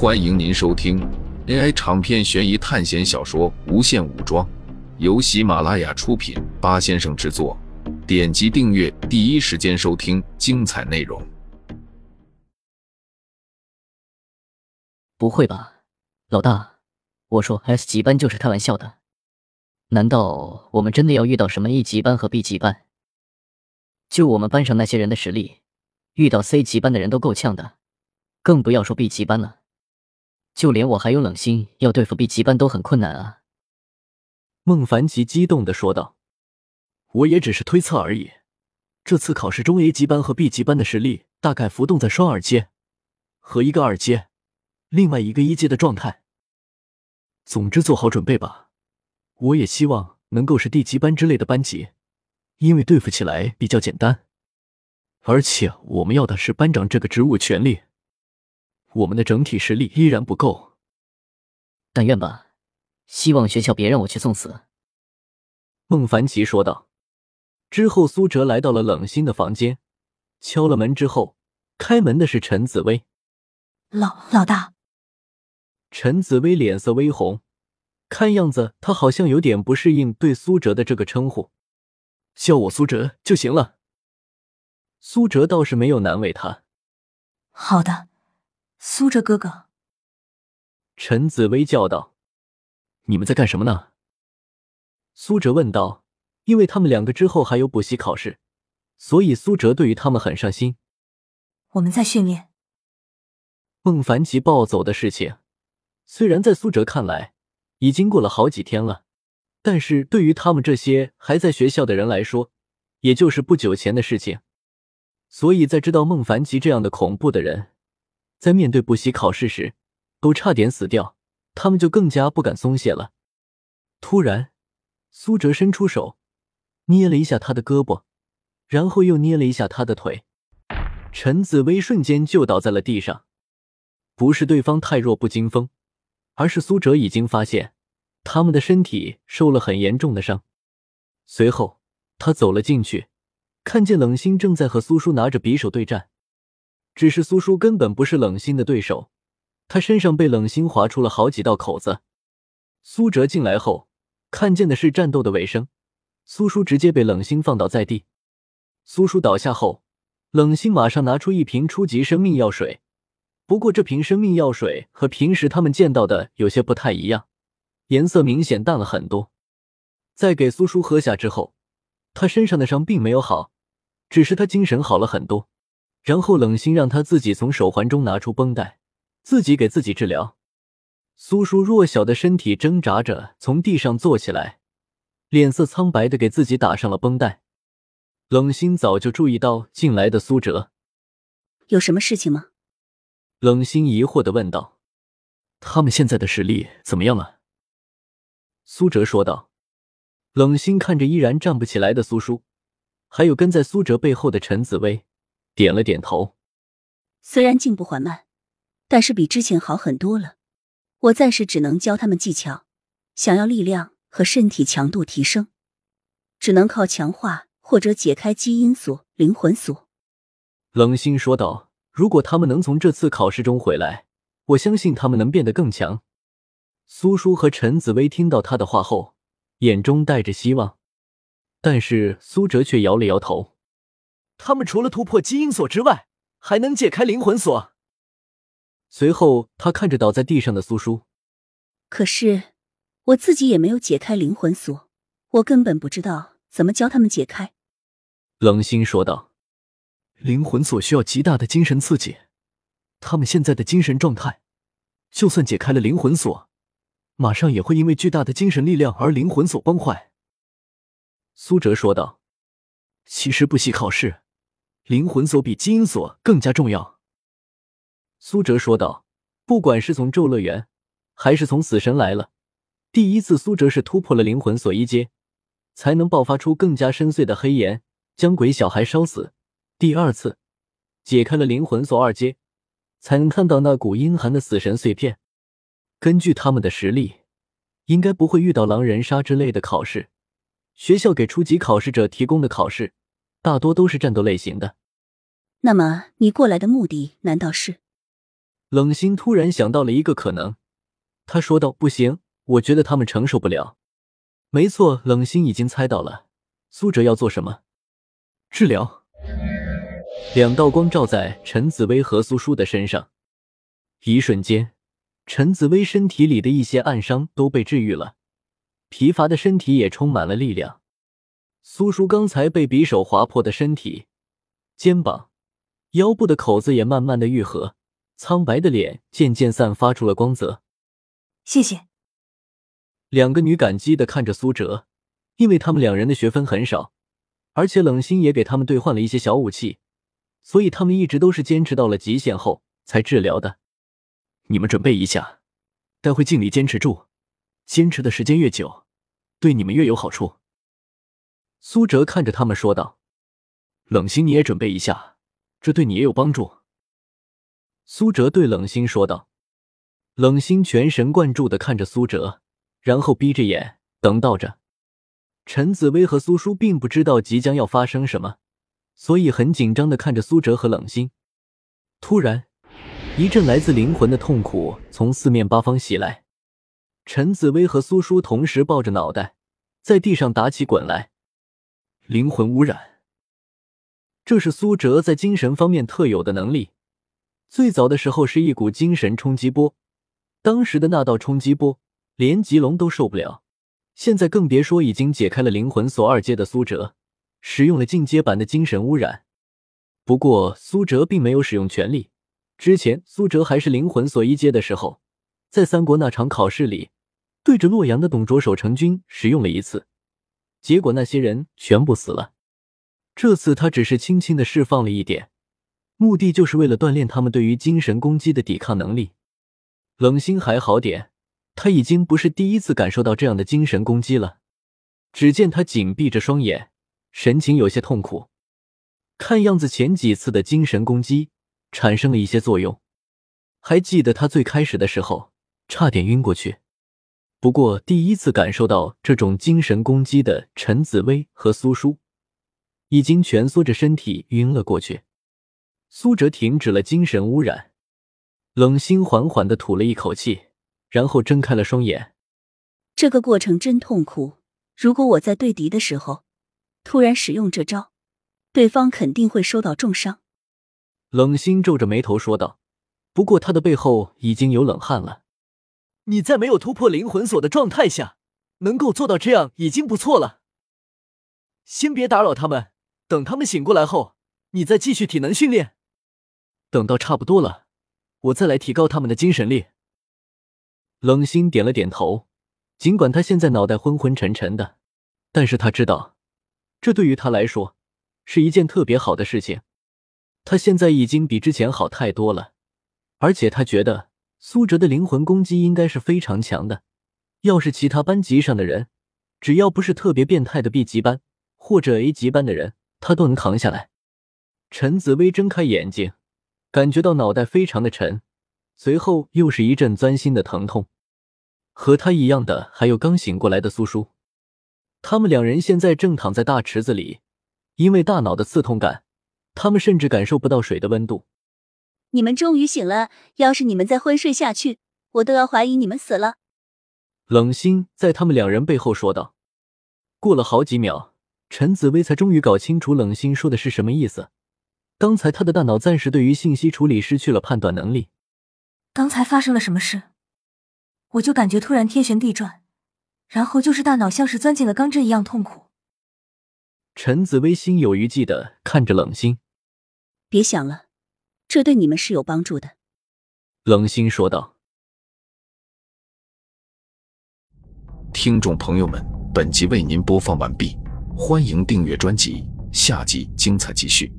欢迎您收听 AI 长篇悬疑探险小说《无限武装》，由喜马拉雅出品，八先生制作。点击订阅，第一时间收听精彩内容。不会吧，老大，我说 S 级班就是开玩笑的。难道我们真的要遇到什么 A 级班和 B 级班？就我们班上那些人的实力，遇到 C 级班的人都够呛的，更不要说 B 级班了。就连我还有冷心，要对付 B 级班都很困难啊！孟凡奇激动的说道：“我也只是推测而已。这次考试中 A 级班和 B 级班的实力大概浮动在双二阶和一个二阶，另外一个一阶的状态。总之，做好准备吧。我也希望能够是 D 级班之类的班级。”因为对付起来比较简单，而且我们要的是班长这个职务权利，我们的整体实力依然不够。但愿吧，希望学校别让我去送死。”孟凡奇说道。之后，苏哲来到了冷心的房间，敲了门之后，开门的是陈紫薇。老老大，陈紫薇脸色微红，看样子她好像有点不适应对苏哲的这个称呼。叫我苏哲就行了。苏哲倒是没有难为他。好的，苏哲哥哥。陈紫薇叫道：“你们在干什么呢？”苏哲问道。因为他们两个之后还有补习考试，所以苏哲对于他们很上心。我们在训练。孟凡奇暴走的事情，虽然在苏哲看来已经过了好几天了。但是对于他们这些还在学校的人来说，也就是不久前的事情。所以在知道孟凡奇这样的恐怖的人，在面对补习考试时都差点死掉，他们就更加不敢松懈了。突然，苏哲伸出手，捏了一下他的胳膊，然后又捏了一下他的腿，陈紫薇瞬间就倒在了地上。不是对方太弱不禁风，而是苏哲已经发现。他们的身体受了很严重的伤。随后，他走了进去，看见冷心正在和苏叔拿着匕首对战。只是苏叔根本不是冷心的对手，他身上被冷心划出了好几道口子。苏哲进来后，看见的是战斗的尾声。苏叔直接被冷心放倒在地。苏叔倒下后，冷心马上拿出一瓶初级生命药水。不过，这瓶生命药水和平时他们见到的有些不太一样。颜色明显淡了很多，在给苏叔喝下之后，他身上的伤并没有好，只是他精神好了很多。然后冷心让他自己从手环中拿出绷带，自己给自己治疗。苏叔弱小的身体挣扎着从地上坐起来，脸色苍白的给自己打上了绷带。冷心早就注意到进来的苏哲，有什么事情吗？冷心疑惑的问道：“他们现在的实力怎么样了？”苏哲说道：“冷心看着依然站不起来的苏叔，还有跟在苏哲背后的陈紫薇，点了点头。虽然进步缓慢，但是比之前好很多了。我暂时只能教他们技巧，想要力量和身体强度提升，只能靠强化或者解开基因锁、灵魂锁。”冷心说道：“如果他们能从这次考试中回来，我相信他们能变得更强。”苏叔和陈紫薇听到他的话后，眼中带着希望，但是苏哲却摇了摇头。他们除了突破基因锁之外，还能解开灵魂锁。随后，他看着倒在地上的苏叔，可是我自己也没有解开灵魂锁，我根本不知道怎么教他们解开。冷心说道：“灵魂锁需要极大的精神刺激，他们现在的精神状态，就算解开了灵魂锁。”马上也会因为巨大的精神力量而灵魂所崩坏。”苏哲说道。“其实不惜考试，灵魂锁比基因锁更加重要。”苏哲说道。不管是从咒乐园，还是从死神来了，第一次苏哲是突破了灵魂锁一阶，才能爆发出更加深邃的黑炎，将鬼小孩烧死；第二次解开了灵魂锁二阶，才能看到那股阴寒的死神碎片。根据他们的实力，应该不会遇到狼人杀之类的考试。学校给初级考试者提供的考试，大多都是战斗类型的。那么你过来的目的难道是？冷心突然想到了一个可能，他说道：“不行，我觉得他们承受不了。”没错，冷心已经猜到了苏哲要做什么，治疗。两道光照在陈紫薇和苏叔的身上，一瞬间，陈紫薇身体里的一些暗伤都被治愈了，疲乏的身体也充满了力量。苏叔刚才被匕首划破的身体、肩膀、腰部的口子也慢慢的愈合，苍白的脸渐渐散发出了光泽。谢谢。两个女感激的看着苏哲，因为他们两人的学分很少，而且冷心也给他们兑换了一些小武器。所以他们一直都是坚持到了极限后才治疗的。你们准备一下，待会尽力坚持住，坚持的时间越久，对你们越有好处。苏哲看着他们说道：“冷心，你也准备一下，这对你也有帮助。”苏哲对冷心说道。冷心全神贯注的看着苏哲，然后闭着眼等到着。陈紫薇和苏叔并不知道即将要发生什么。所以很紧张的看着苏哲和冷心，突然，一阵来自灵魂的痛苦从四面八方袭来。陈紫薇和苏叔同时抱着脑袋，在地上打起滚来。灵魂污染，这是苏哲在精神方面特有的能力。最早的时候是一股精神冲击波，当时的那道冲击波连吉龙都受不了，现在更别说已经解开了灵魂锁二阶的苏哲。使用了进阶版的精神污染，不过苏哲并没有使用全力。之前苏哲还是灵魂锁一阶的时候，在三国那场考试里，对着洛阳的董卓守城军使用了一次，结果那些人全部死了。这次他只是轻轻的释放了一点，目的就是为了锻炼他们对于精神攻击的抵抗能力。冷心还好点，他已经不是第一次感受到这样的精神攻击了。只见他紧闭着双眼。神情有些痛苦，看样子前几次的精神攻击产生了一些作用。还记得他最开始的时候差点晕过去，不过第一次感受到这种精神攻击的陈紫薇和苏叔已经蜷缩着身体晕了过去。苏哲停止了精神污染，冷心缓缓的吐了一口气，然后睁开了双眼。这个过程真痛苦。如果我在对敌的时候。突然使用这招，对方肯定会受到重伤。冷心皱着眉头说道。不过他的背后已经有冷汗了。你在没有突破灵魂锁的状态下，能够做到这样已经不错了。先别打扰他们，等他们醒过来后，你再继续体能训练。等到差不多了，我再来提高他们的精神力。冷心点了点头，尽管他现在脑袋昏昏沉沉的，但是他知道。这对于他来说是一件特别好的事情，他现在已经比之前好太多了，而且他觉得苏哲的灵魂攻击应该是非常强的。要是其他班级上的人，只要不是特别变态的 B 级班或者 A 级班的人，他都能扛下来。陈紫薇睁开眼睛，感觉到脑袋非常的沉，随后又是一阵钻心的疼痛。和他一样的还有刚醒过来的苏叔。他们两人现在正躺在大池子里，因为大脑的刺痛感，他们甚至感受不到水的温度。你们终于醒了，要是你们再昏睡下去，我都要怀疑你们死了。冷心在他们两人背后说道。过了好几秒，陈紫薇才终于搞清楚冷心说的是什么意思。刚才他的大脑暂时对于信息处理失去了判断能力。刚才发生了什么事？我就感觉突然天旋地转。然后就是大脑像是钻进了钢针一样痛苦。陈紫薇心有余悸的看着冷心，别想了，这对你们是有帮助的。冷心说道。听众朋友们，本集为您播放完毕，欢迎订阅专辑，下集精彩继续。